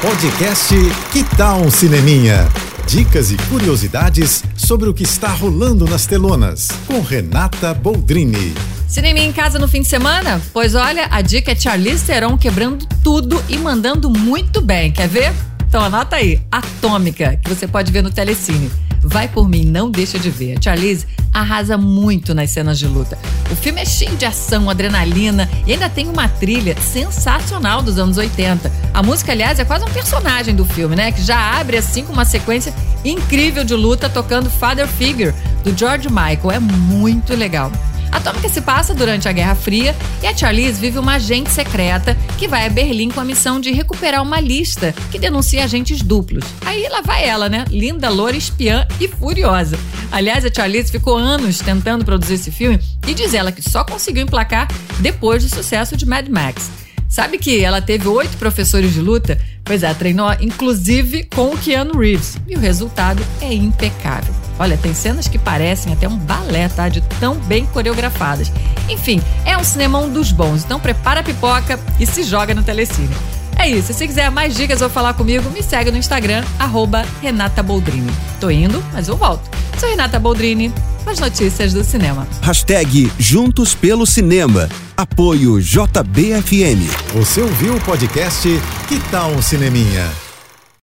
Podcast Que Tal um Cineminha? Dicas e curiosidades sobre o que está rolando nas telonas, com Renata Boldrini. Cinema em casa no fim de semana? Pois olha, a dica é Charlize Theron quebrando tudo e mandando muito bem. Quer ver? Então anota aí, Atômica, que você pode ver no Telecine. Vai por mim, não deixa de ver. A Charlize arrasa muito nas cenas de luta. O filme é cheio de ação, adrenalina e ainda tem uma trilha sensacional dos anos 80. A música, aliás, é quase um personagem do filme, né? Que já abre assim com uma sequência incrível de luta tocando Father Figure do George Michael. É muito legal. Atômica se passa durante a Guerra Fria e a Charlize vive uma agente secreta que vai a Berlim com a missão de recuperar uma lista que denuncia agentes duplos. Aí lá vai ela, né? Linda, loura, espiã e furiosa. Aliás, a Charlize ficou anos tentando produzir esse filme e diz ela que só conseguiu emplacar depois do sucesso de Mad Max. Sabe que ela teve oito professores de luta? Pois é, treinou inclusive com o Keanu Reeves e o resultado é impecável. Olha, tem cenas que parecem até um balé, tá? De tão bem coreografadas. Enfim, é um cinemão dos bons, então prepara a pipoca e se joga no Telecine. É isso, se quiser mais dicas ou falar comigo, me segue no Instagram, arroba Renata Boldrini. Tô indo, mas eu volto. Sou Renata Boldrini, com as notícias do cinema. Hashtag Juntos pelo Cinema. Apoio JBFM. Você ouviu o podcast Que Tal um Cineminha?